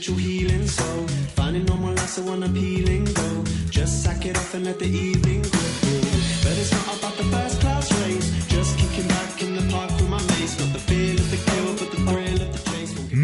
Spiritual healing. So finding normal life, so when I'm healing, go. Just sack it off and let the evening go. But it's not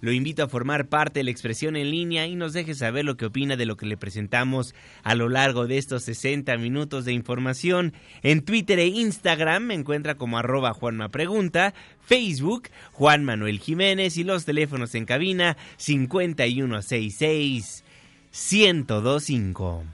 lo invito a formar parte de la expresión en línea y nos deje saber lo que opina de lo que le presentamos a lo largo de estos 60 minutos de información. En Twitter e Instagram me encuentra como arroba Juanma Pregunta, Facebook Juan Manuel Jiménez y los teléfonos en cabina 5166 1025.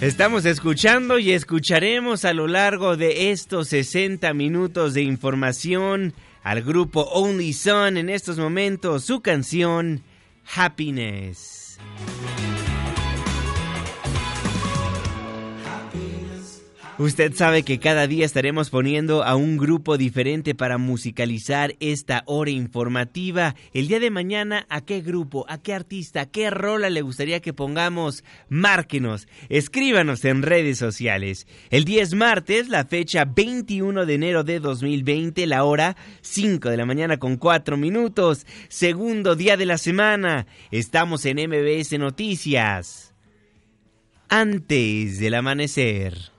Estamos escuchando y escucharemos a lo largo de estos 60 minutos de información al grupo Only Son en estos momentos su canción Happiness. Usted sabe que cada día estaremos poniendo a un grupo diferente para musicalizar esta hora informativa. El día de mañana, ¿a qué grupo, a qué artista, a qué rola le gustaría que pongamos? Márquenos, escríbanos en redes sociales. El día es martes, la fecha 21 de enero de 2020, la hora 5 de la mañana con 4 minutos. Segundo día de la semana. Estamos en MBS Noticias. Antes del amanecer.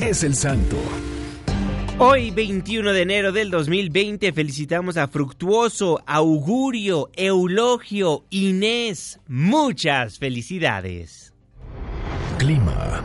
es el santo? Hoy, 21 de enero del 2020, felicitamos a Fructuoso, Augurio, Eulogio, Inés. Muchas felicidades. Clima.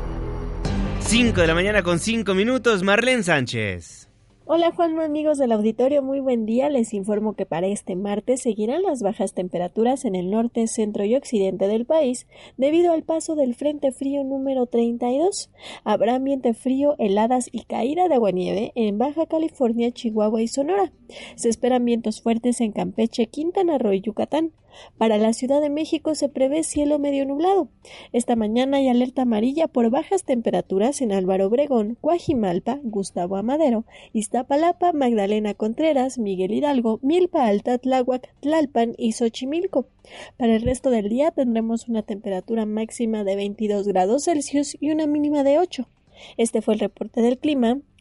5 de la mañana con 5 minutos, Marlene Sánchez. Hola Juan, amigos del auditorio, muy buen día. Les informo que para este martes seguirán las bajas temperaturas en el norte, centro y occidente del país debido al paso del Frente Frío número 32. Habrá ambiente frío, heladas y caída de agua-nieve en Baja California, Chihuahua y Sonora. Se esperan vientos fuertes en Campeche, Quintana Roo y Yucatán. Para la Ciudad de México se prevé cielo medio nublado. Esta mañana hay alerta amarilla por bajas temperaturas en Álvaro Obregón, Coajimalpa, Gustavo Amadero, Iztapalapa, Magdalena Contreras, Miguel Hidalgo, Milpa Alta, Tláhuac, Tlalpan y Xochimilco. Para el resto del día tendremos una temperatura máxima de 22 grados Celsius y una mínima de 8. Este fue el reporte del clima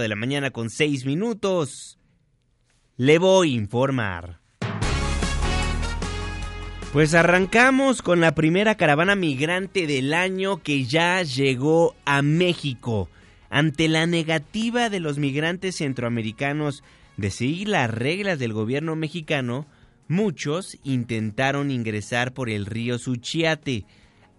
de la mañana con 6 minutos. Le voy a informar. Pues arrancamos con la primera caravana migrante del año que ya llegó a México. Ante la negativa de los migrantes centroamericanos de seguir las reglas del gobierno mexicano, muchos intentaron ingresar por el río Suchiate.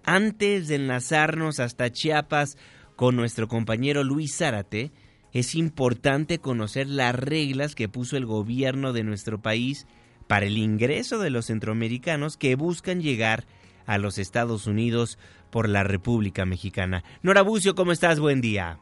Antes de enlazarnos hasta Chiapas, con nuestro compañero Luis Zárate, es importante conocer las reglas que puso el gobierno de nuestro país para el ingreso de los centroamericanos que buscan llegar a los Estados Unidos por la República Mexicana. Nora Bucio, ¿cómo estás? Buen día.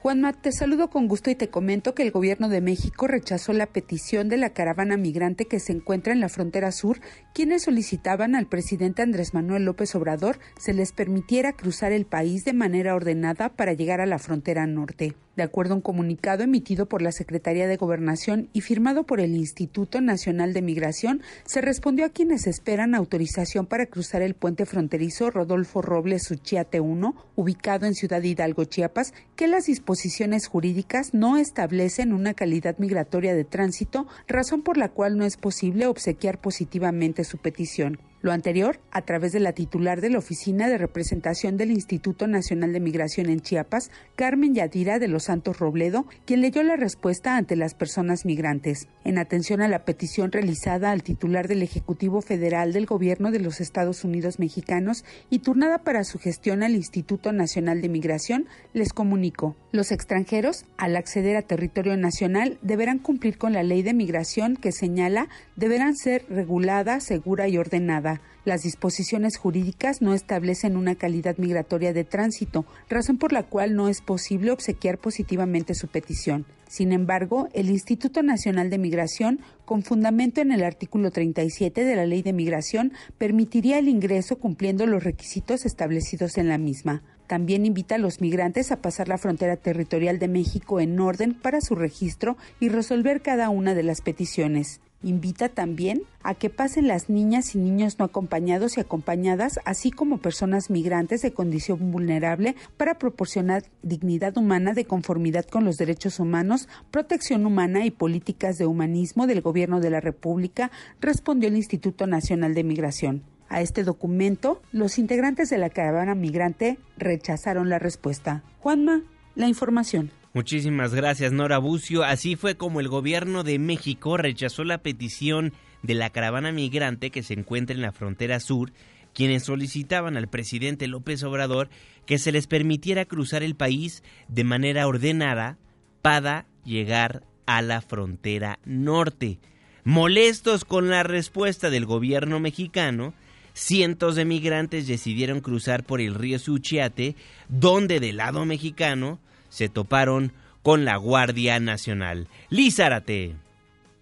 Juanma, te saludo con gusto y te comento que el gobierno de México rechazó la petición de la caravana migrante que se encuentra en la frontera sur, quienes solicitaban al presidente Andrés Manuel López Obrador se les permitiera cruzar el país de manera ordenada para llegar a la frontera norte. De acuerdo a un comunicado emitido por la Secretaría de Gobernación y firmado por el Instituto Nacional de Migración, se respondió a quienes esperan autorización para cruzar el puente fronterizo Rodolfo Robles Suchiate 1, ubicado en Ciudad Hidalgo, Chiapas, que las disposiciones jurídicas no establecen una calidad migratoria de tránsito, razón por la cual no es posible obsequiar positivamente su petición. Lo anterior, a través de la titular de la Oficina de Representación del Instituto Nacional de Migración en Chiapas, Carmen Yadira de los Santos Robledo, quien leyó la respuesta ante las personas migrantes. En atención a la petición realizada al titular del Ejecutivo Federal del Gobierno de los Estados Unidos Mexicanos y turnada para su gestión al Instituto Nacional de Migración, les comunico. Los extranjeros, al acceder a territorio nacional, deberán cumplir con la ley de migración que señala deberán ser regulada, segura y ordenada las disposiciones jurídicas no establecen una calidad migratoria de tránsito, razón por la cual no es posible obsequiar positivamente su petición. Sin embargo, el Instituto Nacional de Migración, con fundamento en el artículo 37 de la Ley de Migración, permitiría el ingreso cumpliendo los requisitos establecidos en la misma. También invita a los migrantes a pasar la frontera territorial de México en orden para su registro y resolver cada una de las peticiones. Invita también a que pasen las niñas y niños no acompañados y acompañadas, así como personas migrantes de condición vulnerable, para proporcionar dignidad humana de conformidad con los derechos humanos, protección humana y políticas de humanismo del Gobierno de la República, respondió el Instituto Nacional de Migración. A este documento, los integrantes de la caravana migrante rechazaron la respuesta. Juanma, la información. Muchísimas gracias, Nora Bucio. Así fue como el gobierno de México rechazó la petición de la caravana migrante que se encuentra en la frontera sur, quienes solicitaban al presidente López Obrador que se les permitiera cruzar el país de manera ordenada para llegar a la frontera norte. Molestos con la respuesta del gobierno mexicano, cientos de migrantes decidieron cruzar por el río Suchiate, donde del lado mexicano se toparon con la Guardia Nacional. Lizárate.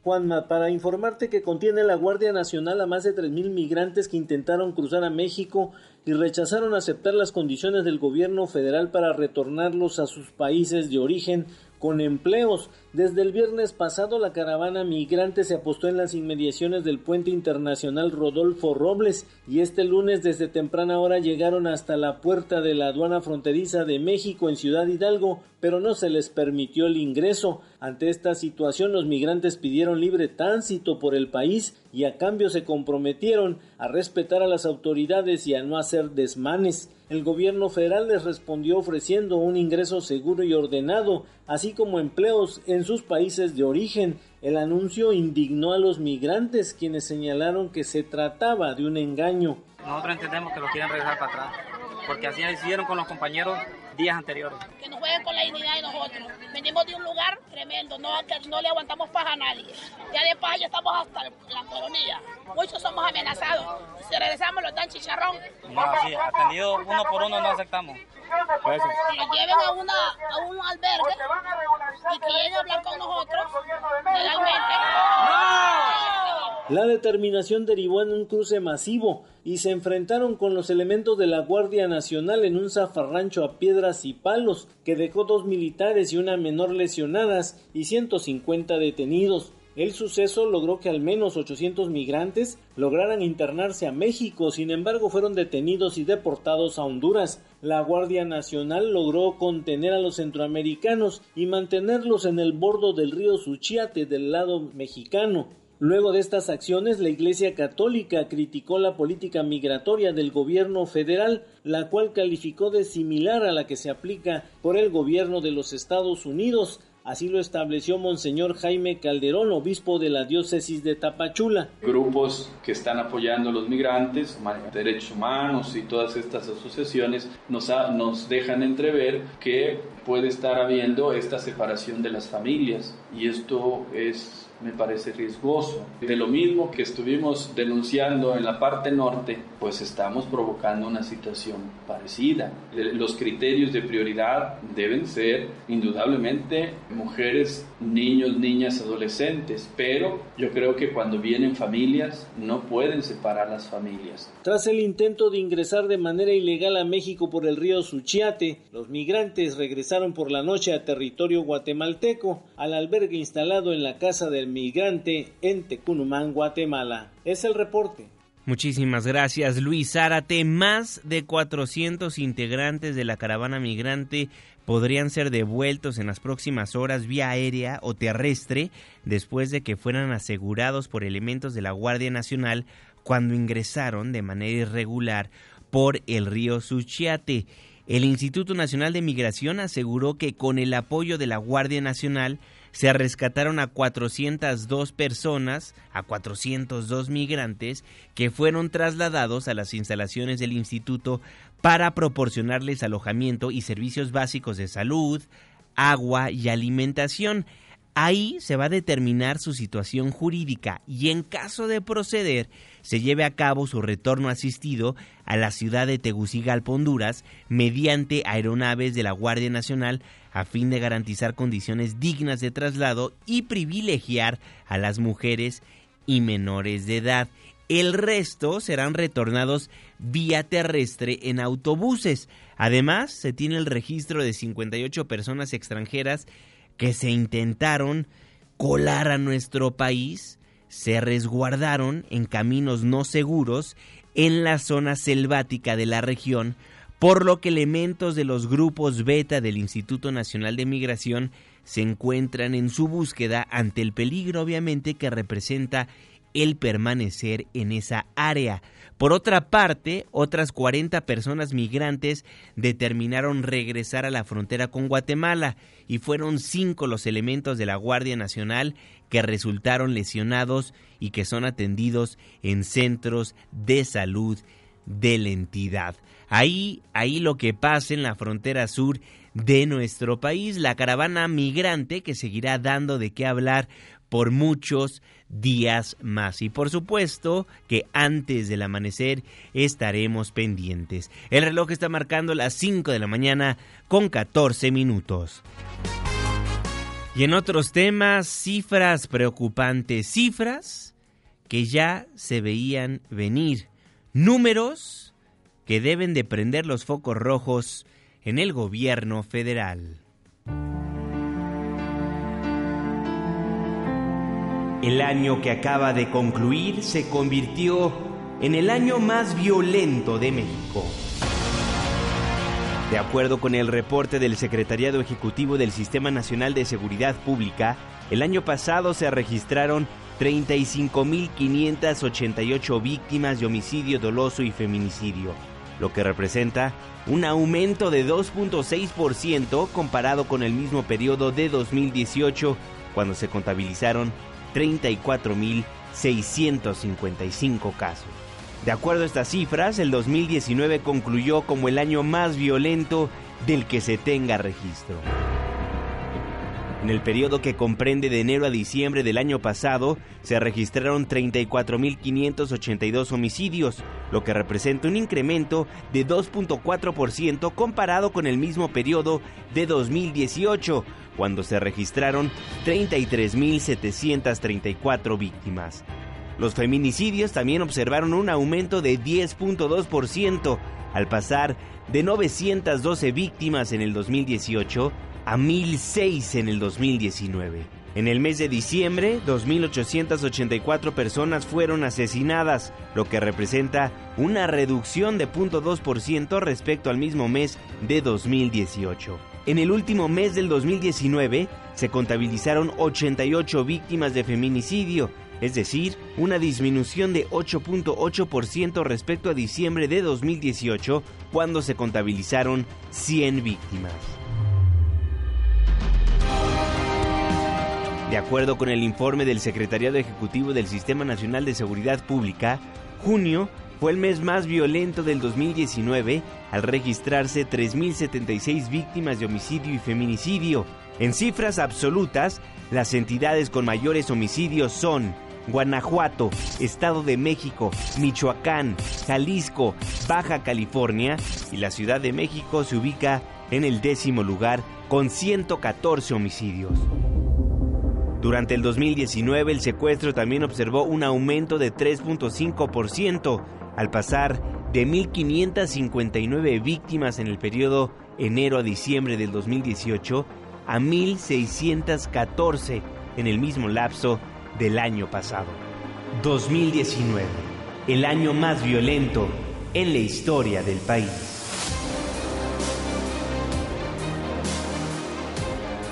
Juanma, para informarte que contiene la Guardia Nacional a más de 3.000 migrantes que intentaron cruzar a México y rechazaron aceptar las condiciones del gobierno federal para retornarlos a sus países de origen con empleos. Desde el viernes pasado la caravana migrante se apostó en las inmediaciones del puente internacional Rodolfo Robles y este lunes desde temprana hora llegaron hasta la puerta de la aduana fronteriza de México en Ciudad Hidalgo, pero no se les permitió el ingreso. Ante esta situación los migrantes pidieron libre tránsito por el país y a cambio se comprometieron a respetar a las autoridades y a no hacer desmanes. El gobierno federal les respondió ofreciendo un ingreso seguro y ordenado, así como empleos en sus países de origen. El anuncio indignó a los migrantes, quienes señalaron que se trataba de un engaño. Nosotros entendemos que lo quieren regresar para atrás, porque así hicieron con los compañeros días anteriores. Que nos jueguen con la dignidad de nosotros. Venimos de un lugar tremendo, no, no le aguantamos paja a nadie. Ya de paja ya estamos hasta la coronilla. Muchos somos amenazados. Si regresamos los dan chicharrón. No, sí, atendido uno por uno no aceptamos. Que nos lleven a, una, a un albergue y que lleguen a hablar con nosotros legalmente. La determinación derivó en un cruce masivo y se enfrentaron con los elementos de la Guardia Nacional en un zafarrancho a piedras y palos que dejó dos militares y una menor lesionadas y 150 detenidos. El suceso logró que al menos 800 migrantes lograran internarse a México, sin embargo fueron detenidos y deportados a Honduras. La Guardia Nacional logró contener a los centroamericanos y mantenerlos en el bordo del río Suchiate del lado mexicano. Luego de estas acciones, la Iglesia Católica criticó la política migratoria del gobierno federal, la cual calificó de similar a la que se aplica por el gobierno de los Estados Unidos, Así lo estableció Monseñor Jaime Calderón, obispo de la diócesis de Tapachula. Grupos que están apoyando a los migrantes, derechos humanos y todas estas asociaciones nos, nos dejan entrever que puede estar habiendo esta separación de las familias y esto es me parece riesgoso. De lo mismo que estuvimos denunciando en la parte norte, pues estamos provocando una situación parecida. Los criterios de prioridad deben ser indudablemente mujeres, niños, niñas, adolescentes, pero yo creo que cuando vienen familias no pueden separar las familias. Tras el intento de ingresar de manera ilegal a México por el río Suchiate, los migrantes regresaron por la noche a territorio guatemalteco al albergue instalado en la casa del migrante en Tecunumán, Guatemala. Es el reporte. Muchísimas gracias, Luis Zárate. Más de 400 integrantes de la caravana migrante podrían ser devueltos en las próximas horas vía aérea o terrestre después de que fueran asegurados por elementos de la Guardia Nacional cuando ingresaron de manera irregular por el río Suchiate. El Instituto Nacional de Migración aseguró que con el apoyo de la Guardia Nacional se rescataron a 402 personas, a 402 migrantes que fueron trasladados a las instalaciones del instituto para proporcionarles alojamiento y servicios básicos de salud, agua y alimentación. Ahí se va a determinar su situación jurídica y en caso de proceder se lleve a cabo su retorno asistido a la ciudad de Tegucigalpa, Honduras, mediante aeronaves de la Guardia Nacional a fin de garantizar condiciones dignas de traslado y privilegiar a las mujeres y menores de edad. El resto serán retornados vía terrestre en autobuses. Además, se tiene el registro de 58 personas extranjeras que se intentaron colar a nuestro país, se resguardaron en caminos no seguros en la zona selvática de la región por lo que elementos de los grupos beta del Instituto Nacional de Migración se encuentran en su búsqueda ante el peligro obviamente que representa el permanecer en esa área. Por otra parte, otras 40 personas migrantes determinaron regresar a la frontera con Guatemala y fueron cinco los elementos de la Guardia Nacional que resultaron lesionados y que son atendidos en centros de salud de la entidad. Ahí, ahí lo que pasa en la frontera sur de nuestro país, la caravana migrante que seguirá dando de qué hablar por muchos días más. Y por supuesto que antes del amanecer estaremos pendientes. El reloj está marcando las 5 de la mañana con 14 minutos. Y en otros temas, cifras preocupantes, cifras que ya se veían venir, números que deben de prender los focos rojos en el gobierno federal. El año que acaba de concluir se convirtió en el año más violento de México. De acuerdo con el reporte del Secretariado Ejecutivo del Sistema Nacional de Seguridad Pública, el año pasado se registraron 35.588 víctimas de homicidio doloso y feminicidio lo que representa un aumento de 2.6% comparado con el mismo periodo de 2018, cuando se contabilizaron 34.655 casos. De acuerdo a estas cifras, el 2019 concluyó como el año más violento del que se tenga registro. En el periodo que comprende de enero a diciembre del año pasado, se registraron 34.582 homicidios, lo que representa un incremento de 2.4% comparado con el mismo periodo de 2018, cuando se registraron 33.734 víctimas. Los feminicidios también observaron un aumento de 10.2%, al pasar de 912 víctimas en el 2018 a 1.006 en el 2019. En el mes de diciembre, 2.884 personas fueron asesinadas, lo que representa una reducción de 0.2% respecto al mismo mes de 2018. En el último mes del 2019 se contabilizaron 88 víctimas de feminicidio, es decir, una disminución de 8.8% respecto a diciembre de 2018, cuando se contabilizaron 100 víctimas. De acuerdo con el informe del Secretariado Ejecutivo del Sistema Nacional de Seguridad Pública, junio fue el mes más violento del 2019 al registrarse 3.076 víctimas de homicidio y feminicidio. En cifras absolutas, las entidades con mayores homicidios son Guanajuato, Estado de México, Michoacán, Jalisco, Baja California y la Ciudad de México se ubica en el décimo lugar con 114 homicidios. Durante el 2019 el secuestro también observó un aumento de 3.5% al pasar de 1.559 víctimas en el periodo enero a diciembre del 2018 a 1.614 en el mismo lapso del año pasado. 2019, el año más violento en la historia del país.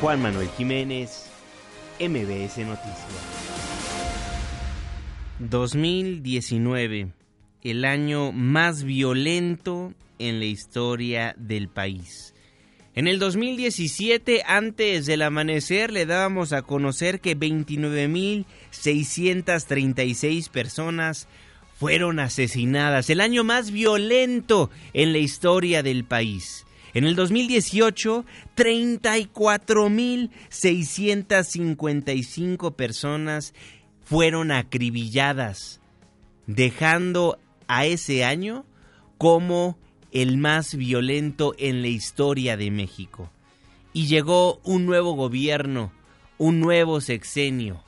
Juan Manuel Jiménez, MBS Noticias. 2019, el año más violento en la historia del país. En el 2017, antes del amanecer, le dábamos a conocer que 29.636 personas fueron asesinadas, el año más violento en la historia del país. En el 2018, 34.655 personas fueron acribilladas, dejando a ese año como el más violento en la historia de México. Y llegó un nuevo gobierno, un nuevo sexenio.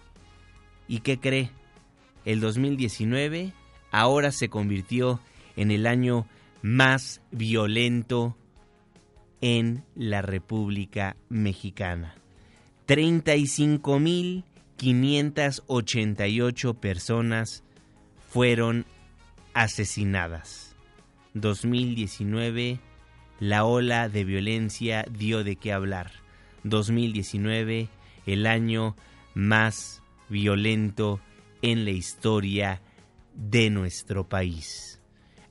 ¿Y qué cree? El 2019 ahora se convirtió en el año más violento en la República Mexicana. 35.588 personas fueron asesinadas. 2019, la ola de violencia dio de qué hablar. 2019, el año más violento en la historia de nuestro país.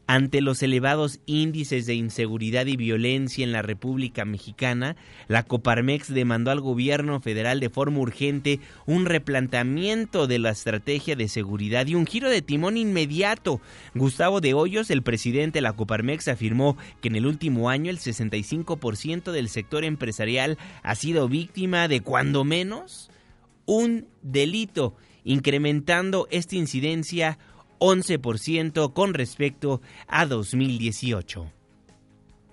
Ante los elevados índices de inseguridad y violencia en la República Mexicana, la Coparmex demandó al gobierno federal de forma urgente un replanteamiento de la estrategia de seguridad y un giro de timón inmediato. Gustavo de Hoyos, el presidente de la Coparmex, afirmó que en el último año el 65% del sector empresarial ha sido víctima de cuando menos un delito, incrementando esta incidencia 11% con respecto a 2018.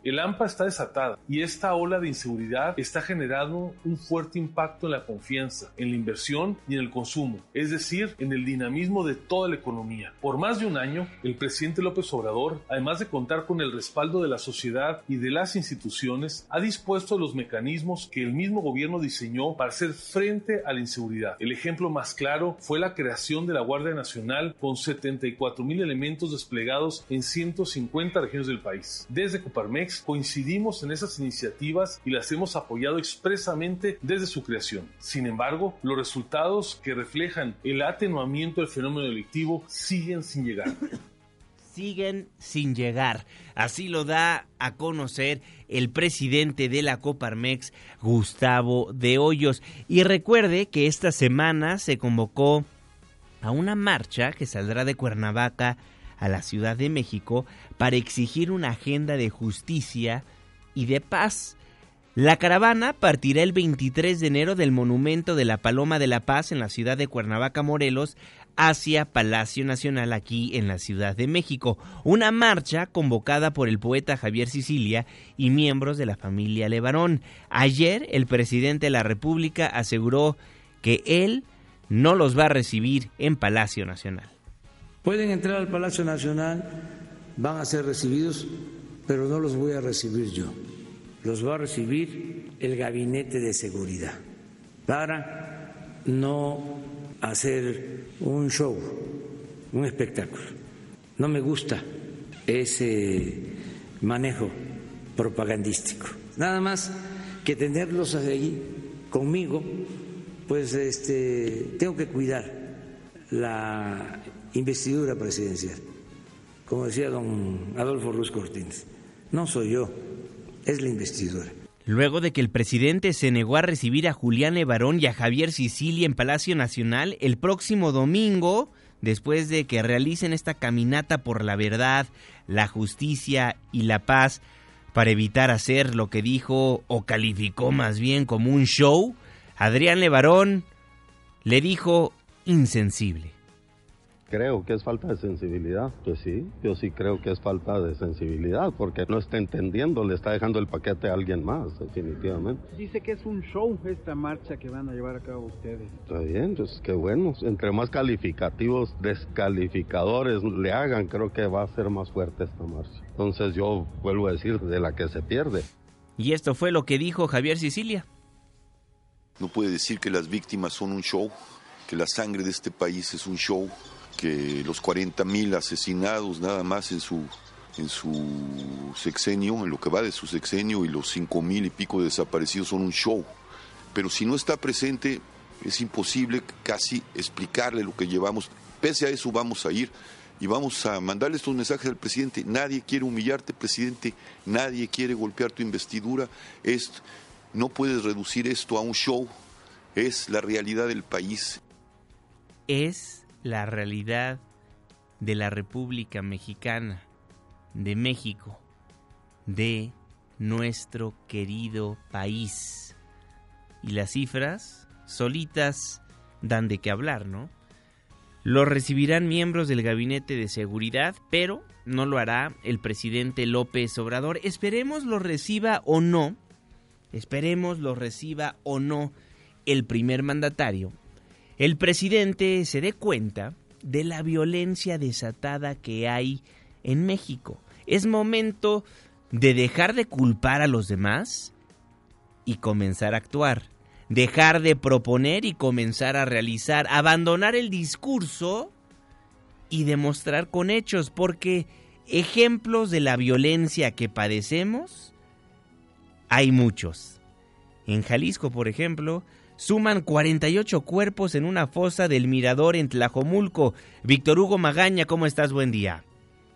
El AMPA está desatada y esta ola de inseguridad está generando un fuerte impacto en la confianza, en la inversión y en el consumo, es decir, en el dinamismo de toda la economía. Por más de un año, el presidente López Obrador, además de contar con el respaldo de la sociedad y de las instituciones, ha dispuesto los mecanismos que el mismo gobierno diseñó para hacer frente a la inseguridad. El ejemplo más claro fue la creación de la Guardia Nacional con 74 mil elementos desplegados en 150 regiones del país. Desde Coparmex coincidimos en esas iniciativas y las hemos apoyado expresamente desde su creación. Sin embargo, los resultados que reflejan el atenuamiento del fenómeno delictivo siguen sin llegar. siguen sin llegar. Así lo da a conocer el presidente de la Coparmex, Gustavo de Hoyos. Y recuerde que esta semana se convocó a una marcha que saldrá de Cuernavaca a la Ciudad de México para exigir una agenda de justicia y de paz. La caravana partirá el 23 de enero del Monumento de la Paloma de la Paz en la ciudad de Cuernavaca, Morelos, hacia Palacio Nacional aquí en la Ciudad de México. Una marcha convocada por el poeta Javier Sicilia y miembros de la familia Levarón. Ayer el presidente de la República aseguró que él no los va a recibir en Palacio Nacional. Pueden entrar al Palacio Nacional, van a ser recibidos, pero no los voy a recibir yo. Los va a recibir el Gabinete de Seguridad para no hacer un show, un espectáculo. No me gusta ese manejo propagandístico. Nada más que tenerlos ahí conmigo, pues este, tengo que cuidar la investidura presidencial. Como decía don Adolfo Ruiz Cortines, no soy yo, es la investidura. luego de que el presidente se negó a recibir a Julián Levarón y a Javier Sicilia en Palacio Nacional el próximo domingo, después de que realicen esta caminata por la verdad, la justicia y la paz, para evitar hacer lo que dijo o calificó más bien como un show, Adrián Levarón le dijo insensible creo que es falta de sensibilidad. Pues sí, yo sí creo que es falta de sensibilidad porque no está entendiendo, le está dejando el paquete a alguien más, definitivamente. Dice que es un show esta marcha que van a llevar a cabo ustedes. Está bien, pues qué bueno. Entre más calificativos, descalificadores le hagan, creo que va a ser más fuerte esta marcha. Entonces yo vuelvo a decir, de la que se pierde. Y esto fue lo que dijo Javier Sicilia. No puede decir que las víctimas son un show, que la sangre de este país es un show que los 40 mil asesinados nada más en su, en su sexenio, en lo que va de su sexenio, y los 5 mil y pico desaparecidos son un show. Pero si no está presente, es imposible casi explicarle lo que llevamos. Pese a eso vamos a ir y vamos a mandarle estos mensajes al presidente. Nadie quiere humillarte, presidente. Nadie quiere golpear tu investidura. no puedes reducir esto a un show. Es la realidad del país. Es la realidad de la República Mexicana, de México, de nuestro querido país. Y las cifras solitas dan de qué hablar, ¿no? Lo recibirán miembros del Gabinete de Seguridad, pero no lo hará el presidente López Obrador. Esperemos lo reciba o no, esperemos lo reciba o no el primer mandatario el presidente se dé cuenta de la violencia desatada que hay en México. Es momento de dejar de culpar a los demás y comenzar a actuar. Dejar de proponer y comenzar a realizar. Abandonar el discurso y demostrar con hechos, porque ejemplos de la violencia que padecemos hay muchos. En Jalisco, por ejemplo, suman 48 cuerpos en una fosa del Mirador en Tlajomulco. Víctor Hugo Magaña, ¿cómo estás? Buen día.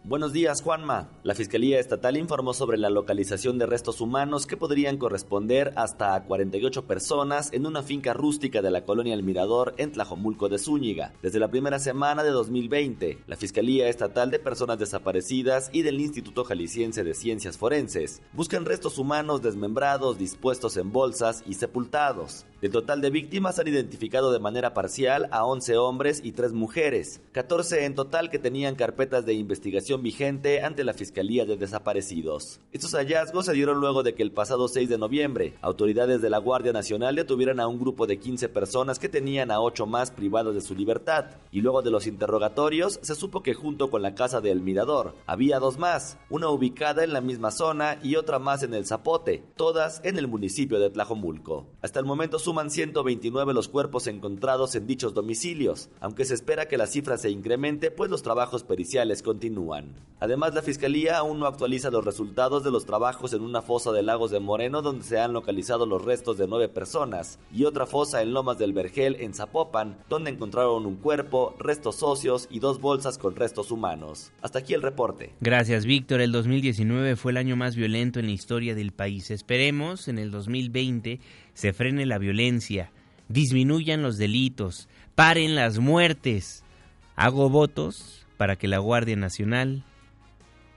Buenos días, Juanma. La Fiscalía Estatal informó sobre la localización de restos humanos que podrían corresponder hasta a 48 personas en una finca rústica de la colonia El Mirador en Tlajomulco de Zúñiga. Desde la primera semana de 2020, la Fiscalía Estatal de Personas Desaparecidas y del Instituto Jalisciense de Ciencias Forenses buscan restos humanos desmembrados, dispuestos en bolsas y sepultados. El total de víctimas han identificado de manera parcial a 11 hombres y 3 mujeres, 14 en total que tenían carpetas de investigación vigente ante la Fiscalía de Desaparecidos. Estos hallazgos se dieron luego de que el pasado 6 de noviembre, autoridades de la Guardia Nacional detuvieran a un grupo de 15 personas que tenían a 8 más privados de su libertad, y luego de los interrogatorios se supo que junto con la casa del Mirador había dos más, una ubicada en la misma zona y otra más en el Zapote, todas en el municipio de Tlajomulco. Hasta el momento suman 129 los cuerpos encontrados en dichos domicilios, aunque se espera que la cifra se incremente pues los trabajos periciales continúan. Además, la Fiscalía aún no actualiza los resultados de los trabajos en una fosa de Lagos de Moreno donde se han localizado los restos de nueve personas y otra fosa en Lomas del Vergel en Zapopan donde encontraron un cuerpo, restos óseos y dos bolsas con restos humanos. Hasta aquí el reporte. Gracias, Víctor. El 2019 fue el año más violento en la historia del país. Esperemos en el 2020 se frene la violencia, disminuyan los delitos, paren las muertes. Hago votos para que la Guardia Nacional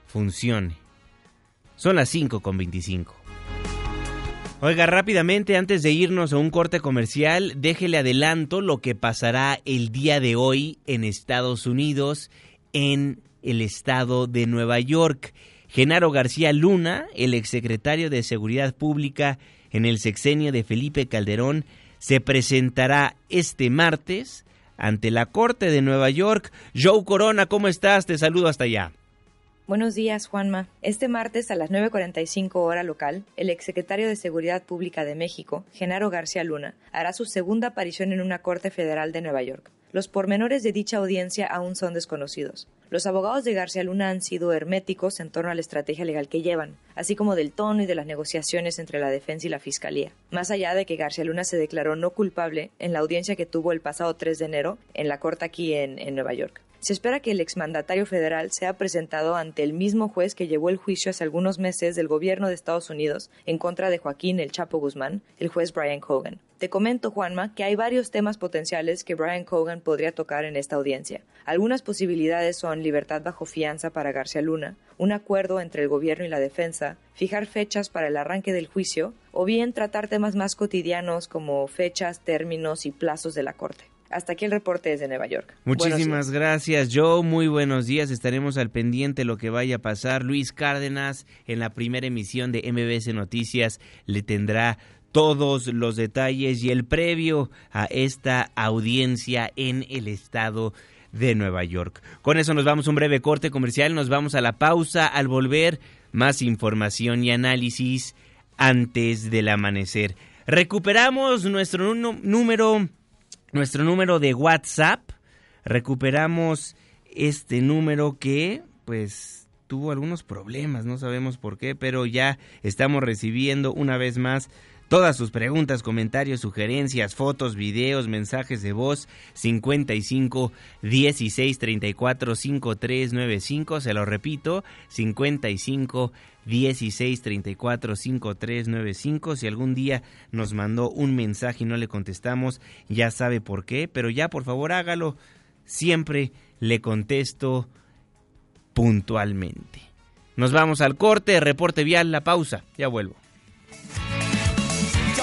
funcione. Son las 5 con 25. Oiga, rápidamente, antes de irnos a un corte comercial, déjele adelanto lo que pasará el día de hoy en Estados Unidos, en el estado de Nueva York. Genaro García Luna, el exsecretario de Seguridad Pública, en el sexenio de Felipe Calderón se presentará este martes ante la Corte de Nueva York. Joe Corona, ¿cómo estás? Te saludo hasta allá. Buenos días, Juanma. Este martes a las 9.45 hora local, el exsecretario de Seguridad Pública de México, Genaro García Luna, hará su segunda aparición en una Corte Federal de Nueva York. Los pormenores de dicha audiencia aún son desconocidos. Los abogados de García Luna han sido herméticos en torno a la estrategia legal que llevan, así como del tono y de las negociaciones entre la defensa y la fiscalía. Más allá de que García Luna se declaró no culpable en la audiencia que tuvo el pasado 3 de enero en la corte aquí en, en Nueva York. Se espera que el exmandatario federal sea presentado ante el mismo juez que llevó el juicio hace algunos meses del gobierno de Estados Unidos en contra de Joaquín El Chapo Guzmán, el juez Brian Cogan. Te comento, Juanma, que hay varios temas potenciales que Brian Cogan podría tocar en esta audiencia. Algunas posibilidades son libertad bajo fianza para García Luna, un acuerdo entre el gobierno y la defensa, fijar fechas para el arranque del juicio, o bien tratar temas más cotidianos como fechas, términos y plazos de la Corte. Hasta aquí el reporte desde Nueva York. Muchísimas gracias, Joe. Muy buenos días. Estaremos al pendiente de lo que vaya a pasar. Luis Cárdenas, en la primera emisión de MBS Noticias, le tendrá todos los detalles y el previo a esta audiencia en el estado de Nueva York. Con eso nos vamos a un breve corte comercial, nos vamos a la pausa. Al volver, más información y análisis antes del amanecer. Recuperamos nuestro número nuestro número de WhatsApp. Recuperamos este número que, pues, tuvo algunos problemas, no sabemos por qué, pero ya estamos recibiendo una vez más todas sus preguntas, comentarios, sugerencias, fotos, videos, mensajes de voz 55 16 34 5395, se lo repito, 55 16 34 5395. Si algún día nos mandó un mensaje y no le contestamos, ya sabe por qué, pero ya por favor hágalo. Siempre le contesto puntualmente. Nos vamos al corte, reporte vial, la pausa. Ya vuelvo.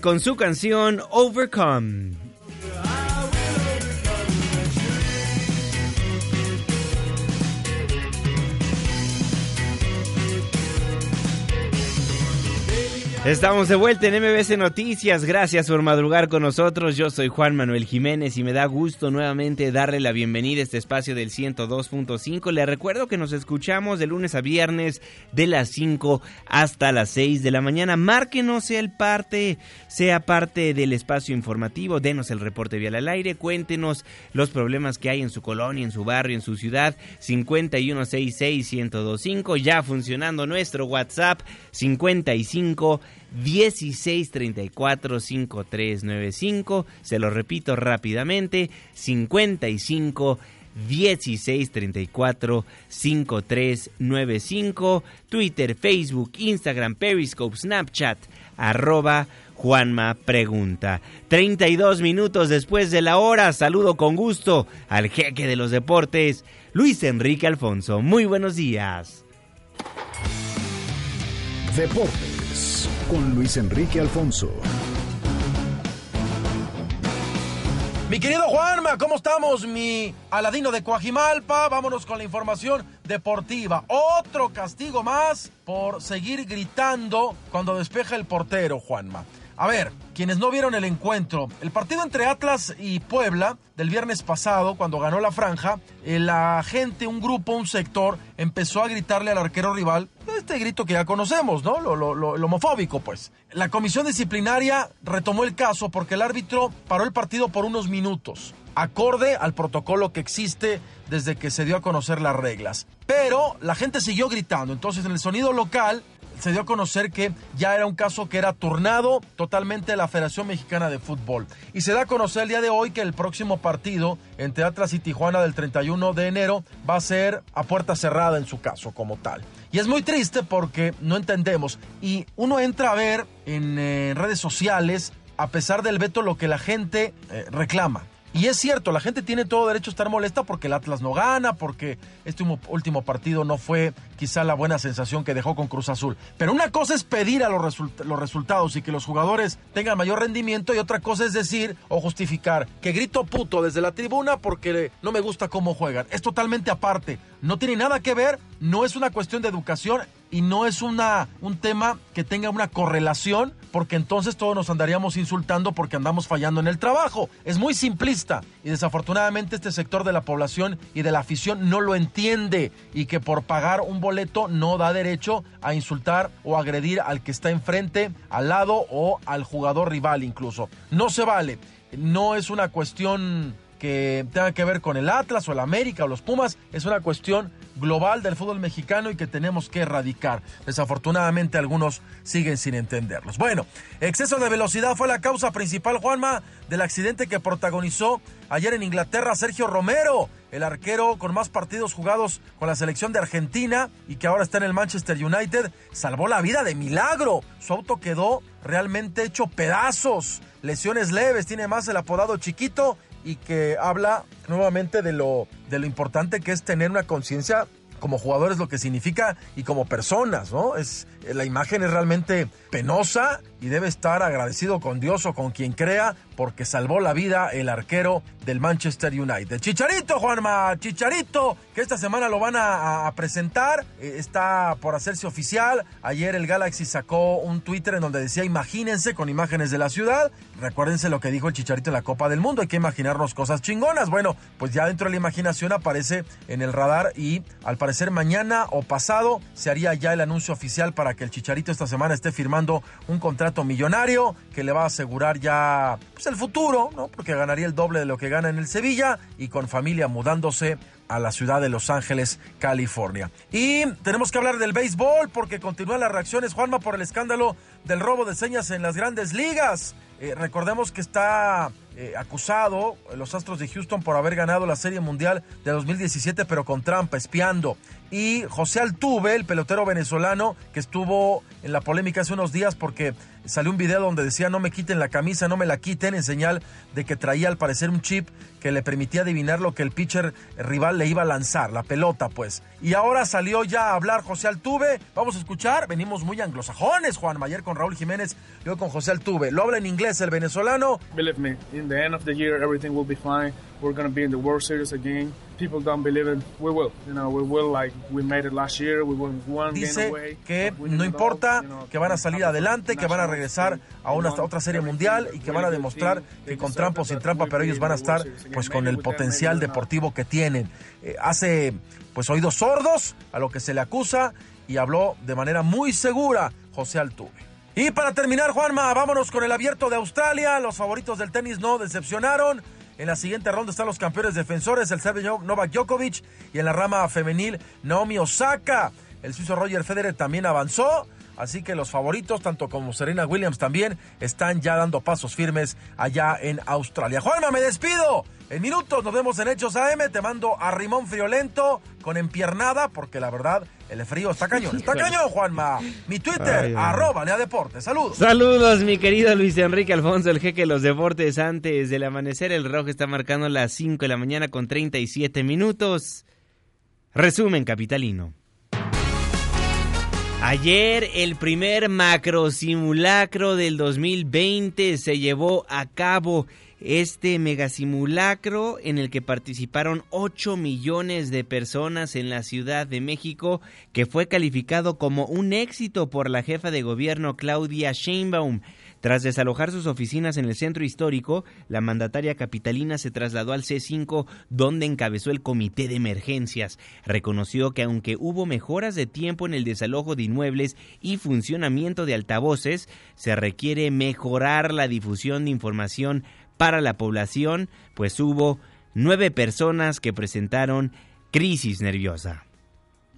Con su canción Overcome. Estamos de vuelta en MBC Noticias. Gracias por madrugar con nosotros. Yo soy Juan Manuel Jiménez y me da gusto nuevamente darle la bienvenida a este espacio del 102.5. Le recuerdo que nos escuchamos de lunes a viernes de las 5 hasta las 6 de la mañana. Márquenos, el parte, sea parte del espacio informativo. Denos el reporte vial al aire. Cuéntenos los problemas que hay en su colonia, en su barrio, en su ciudad. 5166 Ya funcionando nuestro WhatsApp 55 1634 5395. Se lo repito rápidamente, 55 1634 5395. Twitter, Facebook, Instagram, Periscope, Snapchat, arroba Juanma Pregunta. 32 minutos después de la hora, saludo con gusto al jeque de los deportes, Luis Enrique Alfonso. Muy buenos días. Deportes con Luis Enrique Alfonso. Mi querido Juanma, ¿cómo estamos? Mi Aladino de Coajimalpa. Vámonos con la información deportiva. Otro castigo más por seguir gritando cuando despeja el portero, Juanma. A ver, quienes no vieron el encuentro, el partido entre Atlas y Puebla del viernes pasado, cuando ganó la franja, eh, la gente, un grupo, un sector, empezó a gritarle al arquero rival, este grito que ya conocemos, ¿no? Lo, homofóbico, pues. La comisión disciplinaria retomó el caso porque el árbitro paró el partido por unos minutos, acorde al protocolo que existe desde que se dio a conocer las reglas. Pero la gente siguió gritando, entonces en el sonido local se dio a conocer que ya era un caso que era turnado totalmente la Federación Mexicana de Fútbol. Y se da a conocer el día de hoy que el próximo partido entre Atlas y Tijuana del 31 de enero va a ser a puerta cerrada en su caso como tal. Y es muy triste porque no entendemos. Y uno entra a ver en eh, redes sociales, a pesar del veto, lo que la gente eh, reclama. Y es cierto, la gente tiene todo derecho a estar molesta porque el Atlas no gana, porque este último partido no fue quizá la buena sensación que dejó con Cruz Azul. Pero una cosa es pedir a los, los resultados y que los jugadores tengan mayor rendimiento y otra cosa es decir o justificar que grito puto desde la tribuna porque no me gusta cómo juegan. Es totalmente aparte. No tiene nada que ver, no es una cuestión de educación y no es una, un tema que tenga una correlación, porque entonces todos nos andaríamos insultando porque andamos fallando en el trabajo. Es muy simplista y desafortunadamente este sector de la población y de la afición no lo entiende y que por pagar un boleto no da derecho a insultar o agredir al que está enfrente, al lado o al jugador rival incluso. No se vale. No es una cuestión que tenga que ver con el Atlas o el América o los Pumas, es una cuestión global del fútbol mexicano y que tenemos que erradicar. Desafortunadamente algunos siguen sin entenderlos. Bueno, exceso de velocidad fue la causa principal, Juanma, del accidente que protagonizó ayer en Inglaterra Sergio Romero, el arquero con más partidos jugados con la selección de Argentina y que ahora está en el Manchester United, salvó la vida de milagro. Su auto quedó realmente hecho pedazos. Lesiones leves, tiene más el apodado chiquito y que habla nuevamente de lo, de lo importante que es tener una conciencia como jugadores lo que significa y como personas, ¿no? Es la imagen es realmente penosa y debe estar agradecido con Dios o con quien crea porque salvó la vida el arquero del Manchester United. Chicharito, Juanma, Chicharito, que esta semana lo van a, presentar, eh, está por hacerse oficial. Ayer el Galaxy sacó un Twitter en donde decía imagínense con imágenes de la ciudad. Recuérdense lo que dijo el Chicharito en la Copa del Mundo, hay que imaginarnos cosas chingonas. Bueno, pues ya dentro de la imaginación aparece en el radar y al parecer mañana o pasado se haría ya el anuncio oficial para que el Chicharito esta semana esté firmando un contrato millonario que le va a asegurar ya pues, el futuro, ¿no? Porque ganaría el doble de lo que gana en el Sevilla y con familia mudándose a la ciudad de Los Ángeles, California. Y tenemos que hablar del béisbol porque continúan las reacciones, Juanma, por el escándalo del robo de señas en las grandes ligas. Eh, recordemos que está eh, acusado los Astros de Houston por haber ganado la Serie Mundial de 2017, pero con trampa, espiando. Y José Altuve, el pelotero venezolano, que estuvo en la polémica hace unos días porque salió un video donde decía no me quiten la camisa, no me la quiten, en señal de que traía al parecer un chip que le permitía adivinar lo que el pitcher rival le iba a lanzar, la pelota pues. Y ahora salió ya a hablar José Altuve, vamos a escuchar, venimos muy anglosajones, Juan Mayer con Raúl Jiménez, yo con José Altuve, lo habla en inglés el venezolano. Believe me, in the end of the year everything will be fine. We're going to be in the World Series again. People don't believe it. We will. You know, we will like we made it last year. We won one Dice game away. que no importa, que van a salir adelante, que van a regresar a una otra serie mundial y que van a demostrar que con trampa o sin trampa, pero ellos van a estar pues con el potencial deportivo que tienen. Eh, hace pues oídos sordos a lo que se le acusa y habló de manera muy segura José Altuve. Y para terminar, Juanma, vámonos con el abierto de Australia. Los favoritos del tenis no decepcionaron. En la siguiente ronda están los campeones defensores, el serbio Novak Djokovic, y en la rama femenil, Naomi Osaka. El suizo Roger Federer también avanzó. Así que los favoritos, tanto como Serena Williams también, están ya dando pasos firmes allá en Australia. Juanma, me despido. En minutos nos vemos en Hechos AM. Te mando a Rimón Friolento con empiernada, porque la verdad, el frío está cañón. Está cañón, Juanma. Mi Twitter, Ay, arroba Lea Deportes. Saludos. Saludos, mi querido Luis Enrique Alfonso, el jeque de los deportes. Antes del amanecer, el reloj está marcando las 5 de la mañana con 37 minutos. Resumen capitalino. Ayer el primer macro simulacro del 2020 se llevó a cabo. Este megasimulacro en el que participaron 8 millones de personas en la Ciudad de México, que fue calificado como un éxito por la jefa de gobierno Claudia Sheinbaum. Tras desalojar sus oficinas en el centro histórico, la mandataria capitalina se trasladó al C5 donde encabezó el comité de emergencias. Reconoció que aunque hubo mejoras de tiempo en el desalojo de inmuebles y funcionamiento de altavoces, se requiere mejorar la difusión de información para la población, pues hubo nueve personas que presentaron crisis nerviosa.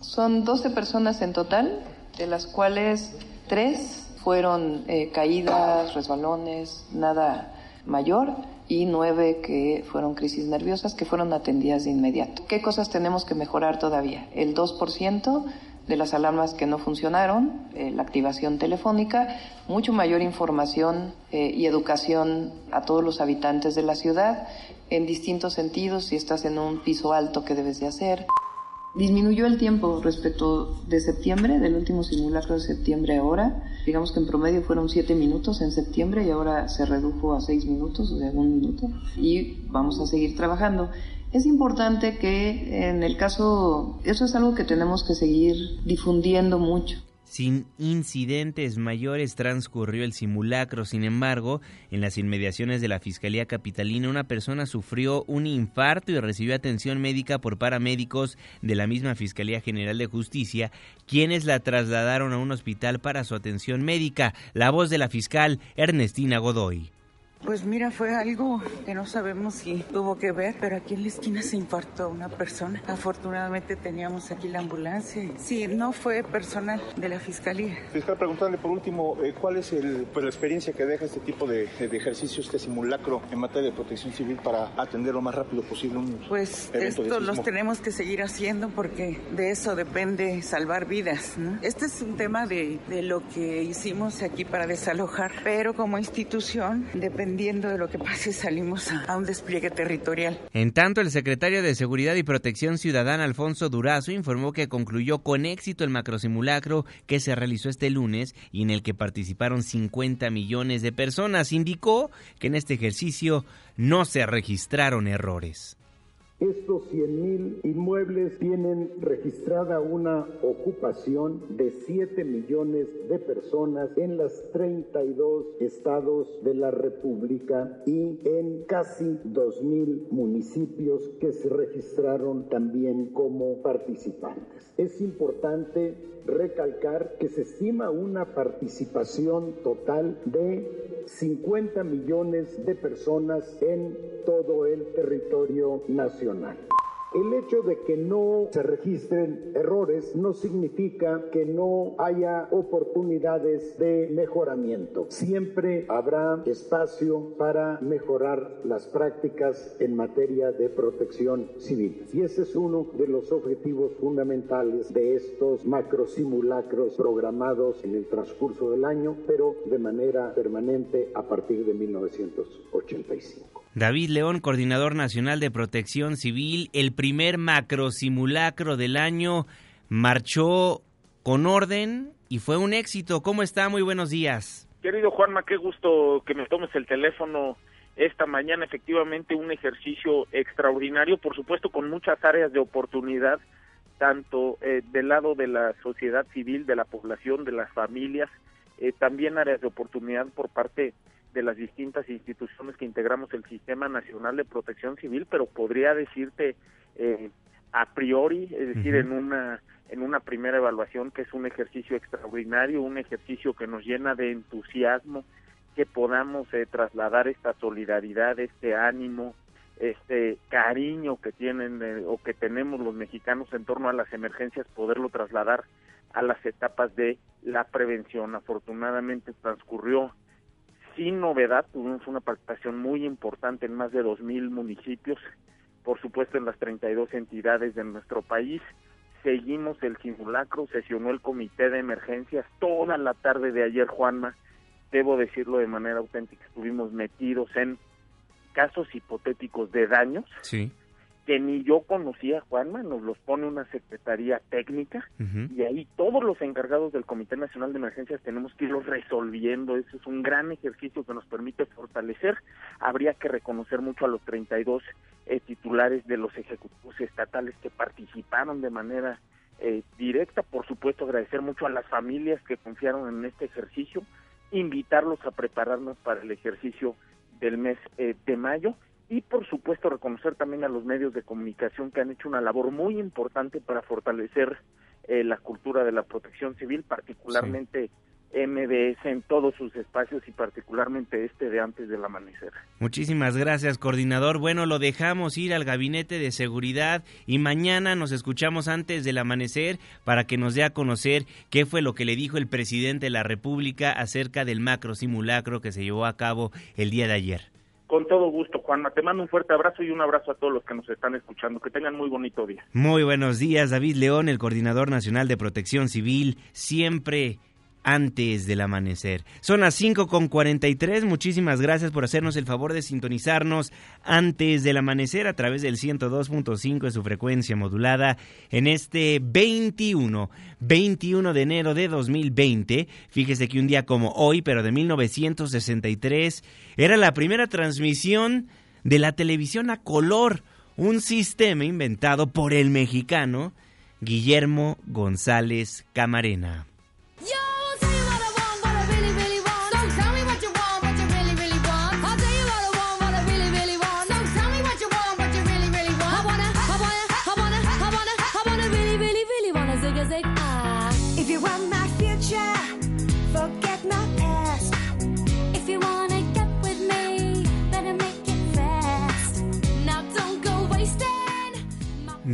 Son 12 personas en total, de las cuales tres fueron eh, caídas, resbalones, nada mayor, y nueve que fueron crisis nerviosas que fueron atendidas de inmediato. ¿Qué cosas tenemos que mejorar todavía? El 2% de las alarmas que no funcionaron, eh, la activación telefónica, mucho mayor información eh, y educación a todos los habitantes de la ciudad en distintos sentidos, si estás en un piso alto, ¿qué debes de hacer? Disminuyó el tiempo respecto de septiembre, del último simulacro de septiembre ahora. Digamos que en promedio fueron siete minutos en septiembre y ahora se redujo a seis minutos, o sea, un minuto. Y vamos a seguir trabajando. Es importante que en el caso, eso es algo que tenemos que seguir difundiendo mucho. Sin incidentes mayores transcurrió el simulacro, sin embargo, en las inmediaciones de la Fiscalía Capitalina una persona sufrió un infarto y recibió atención médica por paramédicos de la misma Fiscalía General de Justicia, quienes la trasladaron a un hospital para su atención médica. La voz de la fiscal Ernestina Godoy. Pues mira, fue algo que no sabemos si tuvo que ver, pero aquí en la esquina se infartó una persona. Afortunadamente teníamos aquí la ambulancia. Sí, no fue personal de la fiscalía. Fiscal, preguntarle por último, eh, ¿cuál es el, pues, la experiencia que deja este tipo de, de, ejercicio, este simulacro en materia de protección civil para atender lo más rápido posible un Pues esto los tenemos que seguir haciendo porque de eso depende salvar vidas. ¿no? Este es un tema de, de lo que hicimos aquí para desalojar, pero como institución depende dependiendo de lo que pase, salimos a, un despliegue territorial. En tanto, el secretario de Seguridad y Protección Ciudadana, Alfonso Durazo, informó que concluyó con éxito el macrosimulacro que se realizó este lunes y en el que participaron 50 millones de personas. Indicó que en este ejercicio no se registraron errores. Estos 100.000 inmuebles tienen registrada una ocupación de 7 millones de personas en las 32 estados de la República y en casi 2.000 municipios que se registraron también como participantes. Es importante recalcar que se estima una participación total de 50 millones de personas en todo el territorio nacional. El hecho de que no se registren errores no significa que no haya oportunidades de mejoramiento. Siempre habrá espacio para mejorar las prácticas en materia de protección civil. Y ese es uno de los objetivos fundamentales de estos macrosimulacros programados en el transcurso del año, pero de manera permanente a partir de 1985. David León, coordinador nacional de protección civil, el primer macro simulacro del año marchó con orden y fue un éxito. ¿Cómo está? Muy buenos días. Querido Juanma, qué gusto que me tomes el teléfono esta mañana. Efectivamente, un ejercicio extraordinario, por supuesto, con muchas áreas de oportunidad, tanto eh, del lado de la sociedad civil, de la población, de las familias, eh, también áreas de oportunidad por parte de las distintas instituciones que integramos el Sistema Nacional de Protección Civil, pero podría decirte eh, a priori, es decir, uh -huh. en una en una primera evaluación que es un ejercicio extraordinario, un ejercicio que nos llena de entusiasmo, que podamos eh, trasladar esta solidaridad, este ánimo, este cariño que tienen eh, o que tenemos los mexicanos en torno a las emergencias, poderlo trasladar a las etapas de la prevención. Afortunadamente transcurrió sin novedad, tuvimos una participación muy importante en más de 2.000 municipios, por supuesto en las 32 entidades de nuestro país. Seguimos el simulacro, sesionó el comité de emergencias toda la tarde de ayer, Juanma. Debo decirlo de manera auténtica, estuvimos metidos en casos hipotéticos de daños. Sí que ni yo conocía, Juanma, nos los pone una secretaría técnica uh -huh. y ahí todos los encargados del Comité Nacional de Emergencias tenemos que irlos resolviendo. Eso es un gran ejercicio que nos permite fortalecer. Habría que reconocer mucho a los 32 eh, titulares de los ejecutivos estatales que participaron de manera eh, directa. Por supuesto, agradecer mucho a las familias que confiaron en este ejercicio, invitarlos a prepararnos para el ejercicio del mes eh, de mayo y por supuesto reconocer también a los medios de comunicación que han hecho una labor muy importante para fortalecer eh, la cultura de la protección civil, particularmente. MBS en todos sus espacios y particularmente este de antes del amanecer. Muchísimas gracias, coordinador. Bueno, lo dejamos ir al gabinete de seguridad y mañana nos escuchamos antes del amanecer para que nos dé a conocer qué fue lo que le dijo el presidente de la República acerca del macro simulacro que se llevó a cabo el día de ayer. Con todo gusto, Juanma. Te mando un fuerte abrazo y un abrazo a todos los que nos están escuchando. Que tengan muy bonito día. Muy buenos días, David León, el Coordinador Nacional de Protección Civil, siempre antes del amanecer. Son las 5 con 43. Muchísimas gracias por hacernos el favor de sintonizarnos antes del amanecer a través del 102.5 de su frecuencia modulada en este 21, 21 de enero de 2020. Fíjese que un día como hoy, pero de 1963, era la primera transmisión de la televisión a color, un sistema inventado por el mexicano Guillermo González Camarena.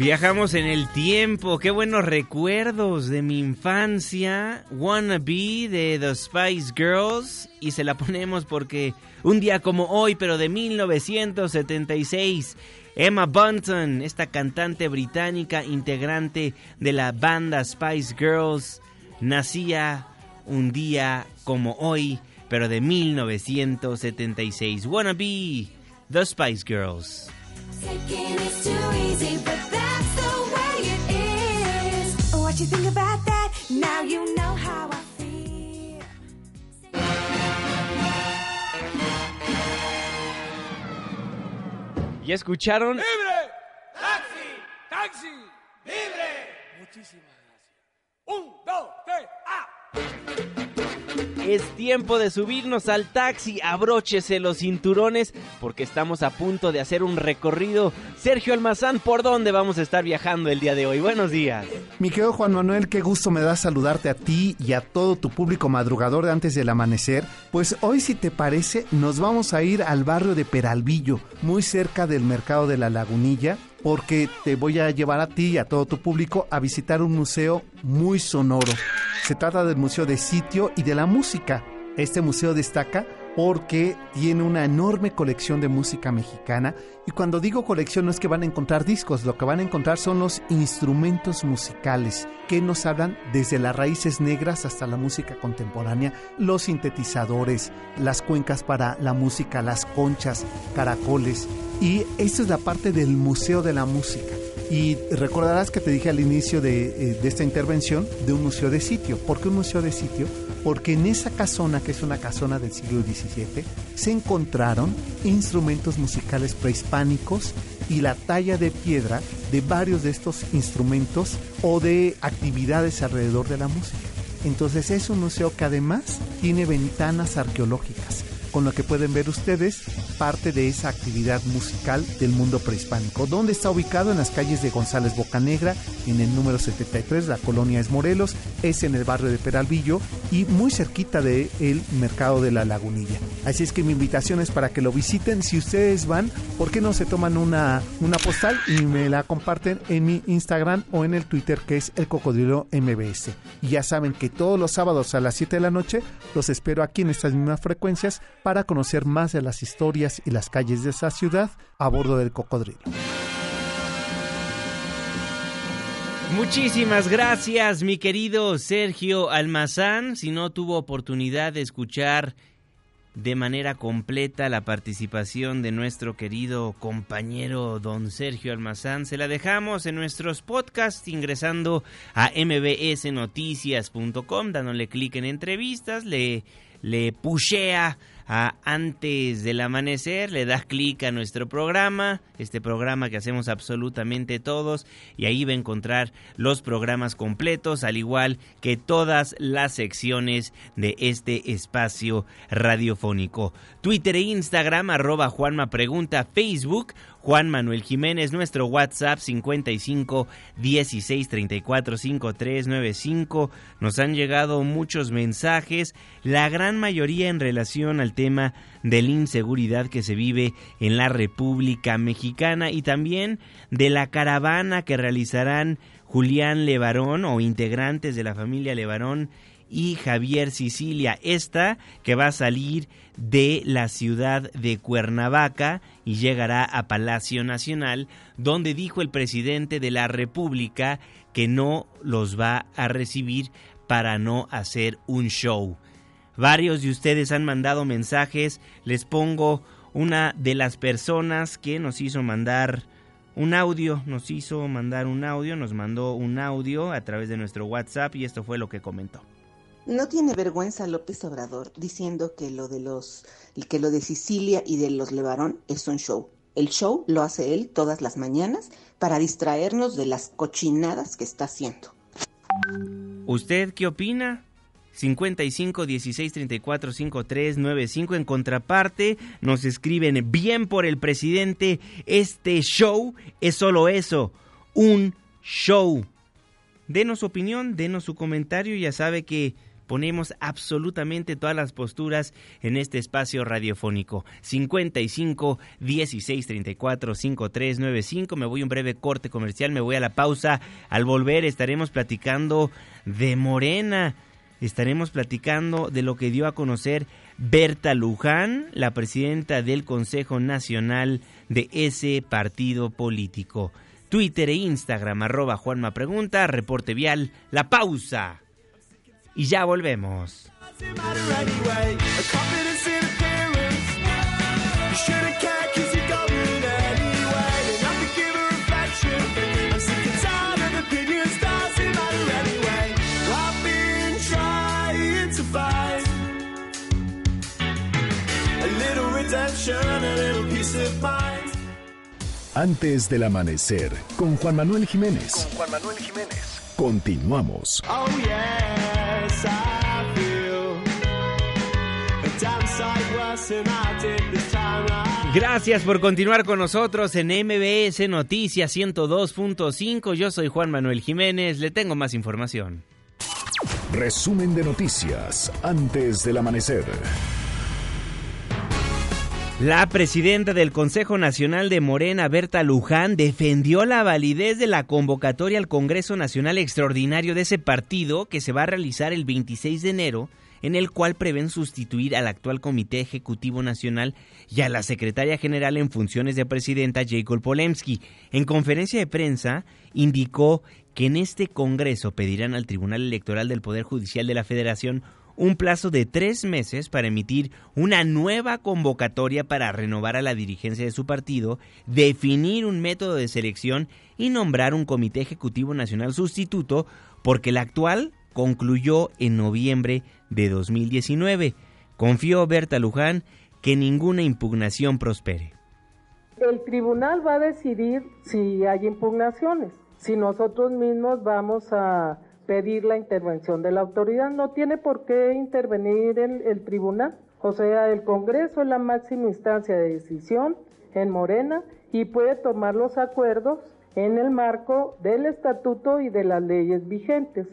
Viajamos en el tiempo, qué buenos recuerdos de mi infancia. Wanna Be de The Spice Girls. Y se la ponemos porque un día como hoy, pero de 1976, Emma Bunton, esta cantante británica integrante de la banda Spice Girls, nacía un día como hoy, pero de 1976. Wanna Be The Spice Girls. ¿Ya escucharon? ¡Libre! ¡Taxi! ¡Taxi! ¡Libre! Muchísimas gracias. Un, dos, tres, ¡ah! Es tiempo de subirnos al taxi, abróchese los cinturones porque estamos a punto de hacer un recorrido. Sergio Almazán, ¿por dónde vamos a estar viajando el día de hoy? Buenos días. Mi querido Juan Manuel, qué gusto me da saludarte a ti y a todo tu público madrugador de antes del amanecer. Pues hoy, si te parece, nos vamos a ir al barrio de Peralvillo, muy cerca del mercado de la Lagunilla porque te voy a llevar a ti y a todo tu público a visitar un museo muy sonoro. Se trata del Museo de Sitio y de la Música. Este museo destaca porque tiene una enorme colección de música mexicana y cuando digo colección no es que van a encontrar discos, lo que van a encontrar son los instrumentos musicales que nos hablan desde las raíces negras hasta la música contemporánea, los sintetizadores, las cuencas para la música, las conchas, caracoles y esta es la parte del Museo de la Música. Y recordarás que te dije al inicio de, eh, esta intervención de un museo de sitio. ¿Por qué un museo de sitio? Porque en esa casona, que es una casona del siglo XVII, se encontraron instrumentos musicales prehispánicos y la talla de piedra de varios de estos instrumentos o de actividades alrededor de la música. Entonces es un museo que además tiene ventanas arqueológicas con lo que pueden ver ustedes parte de esa actividad musical del mundo prehispánico. ¿Dónde está ubicado? En las calles de González Bocanegra, en el número 73, la colonia es Morelos, es en el barrio de Peralvillo y muy cerquita del el mercado de la Lagunilla. Así es que mi invitación es para que lo visiten. Si ustedes van, ¿por qué no se toman una, una postal y me la comparten en mi Instagram o en el Twitter que es el Cocodrilo MBS? Y ya saben que todos los sábados a las 7 de la noche los espero aquí en estas mismas frecuencias para conocer más de las historias y las calles de esa ciudad a bordo del cocodrilo. Muchísimas gracias, mi querido Sergio Almazán. Si no tuvo oportunidad de escuchar de manera completa la participación de nuestro querido compañero don Sergio Almazán, se la dejamos en nuestros podcasts ingresando a mbsnoticias.com, dándole clic en entrevistas, le, le pushea a antes del amanecer, le das clic a nuestro programa, este programa que hacemos absolutamente todos, y ahí va a encontrar los programas completos, al igual que todas las secciones de este espacio radiofónico. Twitter e Instagram, arroba Juanma Pregunta, Facebook, Juan Manuel Jiménez, nuestro WhatsApp 55 16 34 53 95. Nos han llegado muchos mensajes, la gran mayoría en relación al tema de la inseguridad que se vive en la República Mexicana y también de la caravana que realizarán Julián Levarón o integrantes de la familia Levarón y Javier Sicilia. Esta que va a salir de la ciudad de Cuernavaca y llegará a Palacio Nacional, donde dijo el presidente de la República que no los va a recibir para no hacer un show. Varios de ustedes han mandado mensajes, les pongo una de las personas que nos hizo mandar un audio, nos hizo mandar un audio, nos mandó un audio a través de nuestro WhatsApp y esto fue lo que comentó. No tiene vergüenza López Obrador diciendo que lo de los que lo de Sicilia y de los Levarón es un show. El show lo hace él todas las mañanas para distraernos de las cochinadas que está haciendo. ¿Usted qué opina? 55 16 34 53 95 en contraparte nos escriben bien por el presidente este show es solo eso un show denos su opinión denos su comentario ya sabe que ponemos absolutamente todas las posturas en este espacio radiofónico. 55 16 34 53 95. Me voy a un breve corte comercial, me voy a la pausa. Al volver estaremos platicando de Morena. Estaremos platicando de lo que dio a conocer Berta Luján, la presidenta del Consejo Nacional de ese partido político. Twitter e Instagram, arroba Juanma Pregunta, reporte vial, la pausa y ya volvemos. Antes del amanecer, con Juan Manuel Jiménez. Con Juan Manuel Jiménez. Continuamos. Oh, Gracias por continuar con nosotros en MBS Noticias 102.5. Yo soy Juan Manuel Jiménez. Le tengo más información. Resumen de noticias antes del amanecer. La presidenta del Consejo Nacional de Morena, Berta Luján, defendió la validez de la convocatoria al Congreso Nacional Extraordinario de ese partido que se va a realizar el 26 de enero, en el cual prevén sustituir al actual Comité Ejecutivo Nacional y a la secretaria general en funciones de presidenta Jacob Polemski. En conferencia de prensa indicó que en este Congreso pedirán al Tribunal Electoral del Poder Judicial de la Federación un plazo de tres meses para emitir una nueva convocatoria para renovar a la dirigencia de su partido, definir un método de selección y nombrar un comité ejecutivo nacional sustituto, porque el actual concluyó en noviembre de 2019. Confió Berta Luján que ninguna impugnación prospere. El tribunal va a decidir si hay impugnaciones, si nosotros mismos vamos a pedir la intervención de la autoridad. No tiene por qué intervenir el, el tribunal. O sea, el Congreso es la máxima instancia de decisión en Morena y puede tomar los acuerdos en el marco del estatuto y de las leyes vigentes.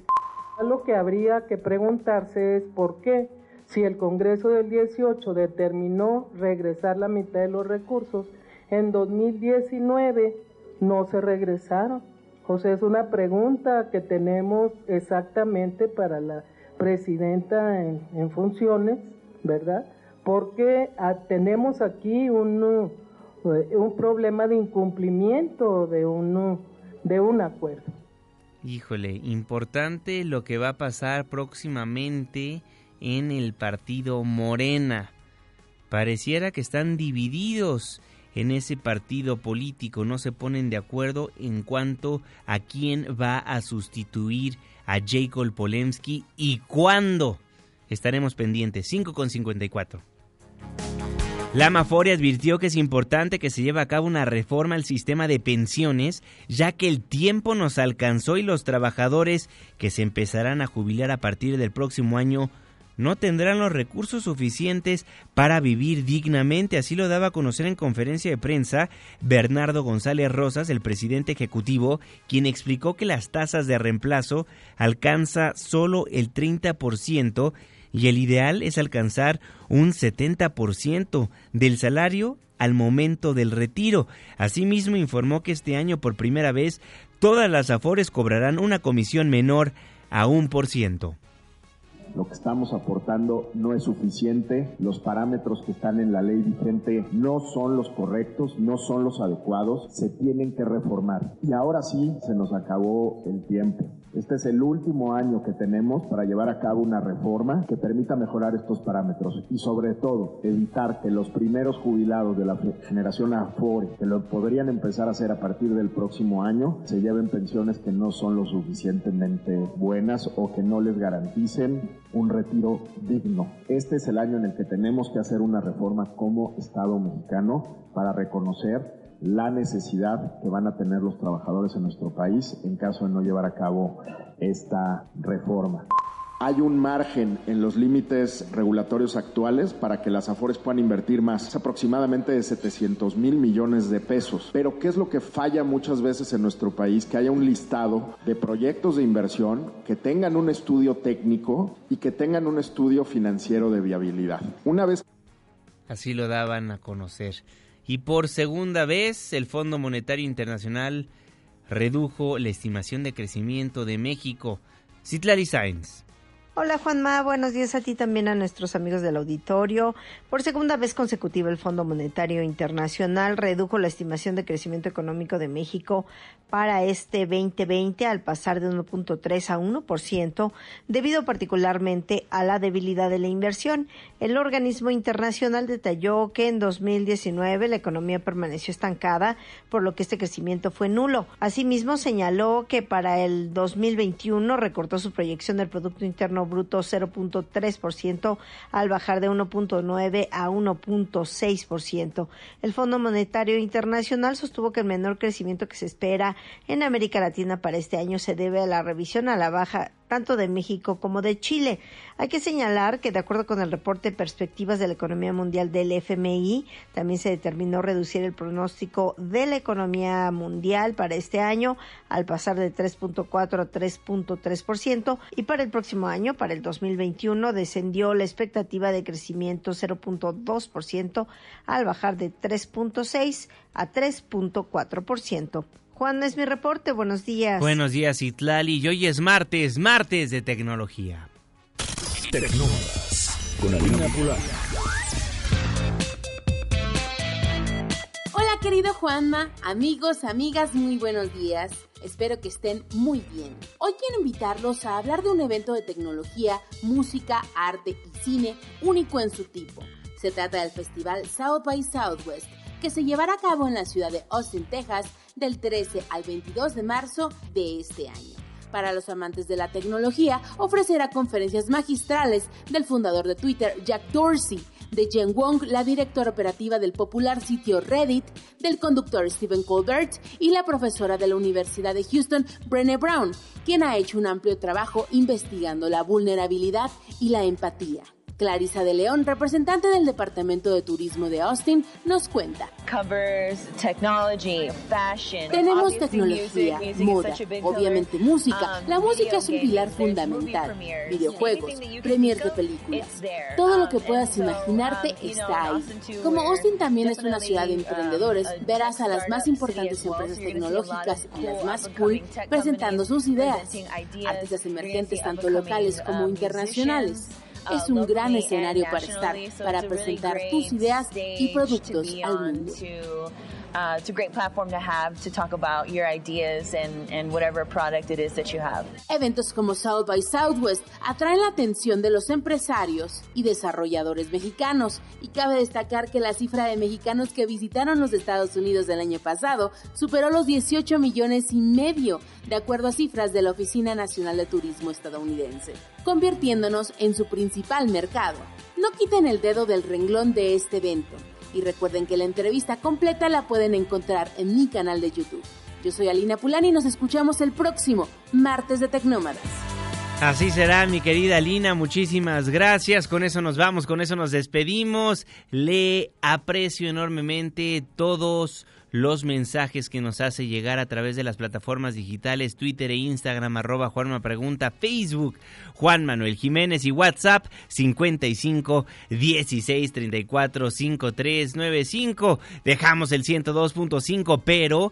Lo que habría que preguntarse es por qué, si el Congreso del 18 determinó regresar la mitad de los recursos, en 2019 no se regresaron. José, es una pregunta que tenemos exactamente para la presidenta en, funciones, ¿verdad? Porque ah, tenemos aquí un, eh, un problema de incumplimiento de un, de un acuerdo. Híjole, importante lo que va a pasar próximamente en el partido Morena. Pareciera que están divididos en ese partido político no se ponen de acuerdo en cuanto a quién va a sustituir a Jacob Polemski y cuándo. Estaremos pendientes. 5 con 54. La Mafore advirtió que es importante que se lleve a cabo una reforma al sistema de pensiones, ya que el tiempo nos alcanzó y los trabajadores que se empezarán a jubilar a partir del próximo año no tendrán los recursos suficientes para vivir dignamente. Así lo daba a conocer en conferencia de prensa Bernardo González Rosas, el presidente ejecutivo, quien explicó que las tasas de reemplazo alcanza solo el 30% y el ideal es alcanzar un 70% del salario al momento del retiro. Asimismo informó que este año por primera vez todas las afores cobrarán una comisión menor a un por ciento lo que estamos aportando no es suficiente, los parámetros que están en la ley vigente no son los correctos, no son los adecuados, se tienen que reformar. Y ahora sí, se nos acabó el tiempo. Este es el último año que tenemos para llevar a cabo una reforma que permita mejorar estos parámetros y sobre todo evitar que los primeros jubilados de la generación Afore, que lo podrían empezar a hacer a partir del próximo año, se lleven pensiones que no son lo suficientemente buenas o que no les garanticen un retiro digno. Este es el año en el que tenemos que hacer una reforma como Estado mexicano para reconocer la necesidad que van a tener los trabajadores en nuestro país en caso de no llevar a cabo esta reforma. Hay un margen en los límites regulatorios actuales para que las AFORES puedan invertir más, es aproximadamente de 700 mil millones de pesos. Pero ¿qué es lo que falla muchas veces en nuestro país? Que haya un listado de proyectos de inversión que tengan un estudio técnico y que tengan un estudio financiero de viabilidad. Una vez... Así lo daban a conocer. Y por segunda vez, el Fondo Monetario Internacional redujo la estimación de crecimiento de México. Citlali Sainz. Hola Juanma, buenos días a ti también a nuestros amigos del auditorio. Por segunda vez consecutiva el Fondo Monetario Internacional redujo la estimación de crecimiento económico de México para este 2020 al pasar de 1.3 a 1%, debido particularmente a la debilidad de la inversión. El organismo internacional detalló que en 2019 la economía permaneció estancada, por lo que este crecimiento fue nulo. Asimismo, señaló que para el 2021 recortó su proyección del Producto Interno Bruto 0.3% al bajar de 1.9 a 1.6%. El Fondo Monetario Internacional sostuvo que el menor crecimiento que se espera en América Latina para este año se debe a la revisión a la baja tanto de México como de Chile. Hay que señalar que, de acuerdo con el reporte Perspectivas de la Economía Mundial del FMI, también se determinó reducir el pronóstico de la economía mundial para este año al pasar de 3.4 a 3.3% y para el próximo año, para el 2021, descendió la expectativa de crecimiento 0.2% al bajar de 3.6 a 3.4%. Juan, es mi reporte. Buenos días. Buenos días, Itlali. Y hoy es martes, martes de tecnología. Tecnólogas con Alina Hola, querido Juanma. Amigos, amigas, muy buenos días. Espero que estén muy bien. Hoy quiero invitarlos a hablar de un evento de tecnología, música, arte y cine único en su tipo. Se trata del festival South by Southwest, que se llevará a cabo en la ciudad de Austin, Texas, del 13 al 22 de marzo de este año. Para los amantes de la tecnología, ofrecerá conferencias magistrales del fundador de Twitter, Jack Dorsey, de Jen Wong, la directora operativa del popular sitio Reddit, del conductor Stephen Colbert y la profesora de la Universidad de Houston, Brené Brown, quien ha hecho un amplio trabajo investigando la vulnerabilidad y la empatía. Clarisa de León, representante del Departamento de Turismo de Austin, nos cuenta. Tenemos tecnología, moda, obviamente música. Um, La música es un pilar fundamental. Videojuegos, premiers de películas. Todo lo que um, puedas imaginarte está ahí. Como Austin también es una ciudad de um, emprendedores, verás a las más importantes empresas tecnológicas y las más cool presentando sus ideas. Artistas emergentes tanto locales como internacionales es un gran escenario para estar, para presentar tus ideas y productos al mundo. Uh, it's a great platform to have to talk about your ideas and, and whatever product it is that you have. Eventos como South by Southwest atraen la atención de los empresarios y desarrolladores mexicanos y cabe destacar que la cifra de mexicanos que visitaron los Estados Unidos el año pasado superó los 18 millones y medio, de acuerdo a cifras de la Oficina Nacional de Turismo estadounidense, convirtiéndonos en su principal mercado. No quiten el dedo del renglón de este evento y recuerden que la entrevista completa la pueden encontrar en mi canal de YouTube. Yo soy Alina Pulani y nos escuchamos el próximo martes de Tecnómadas. Así será, mi querida Alina, muchísimas gracias. Con eso nos vamos, con eso nos despedimos. Le aprecio enormemente todos los mensajes que nos hace llegar a través de las plataformas digitales Twitter e Instagram, arroba Juanma Pregunta, Facebook, Juan Manuel Jiménez y WhatsApp 55 16 34 53 95. Dejamos el 102.5, pero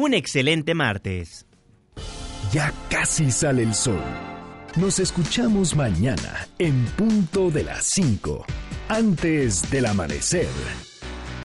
un excelente martes. Ya casi sale el sol. Nos escuchamos mañana en punto de las 5, antes del amanecer.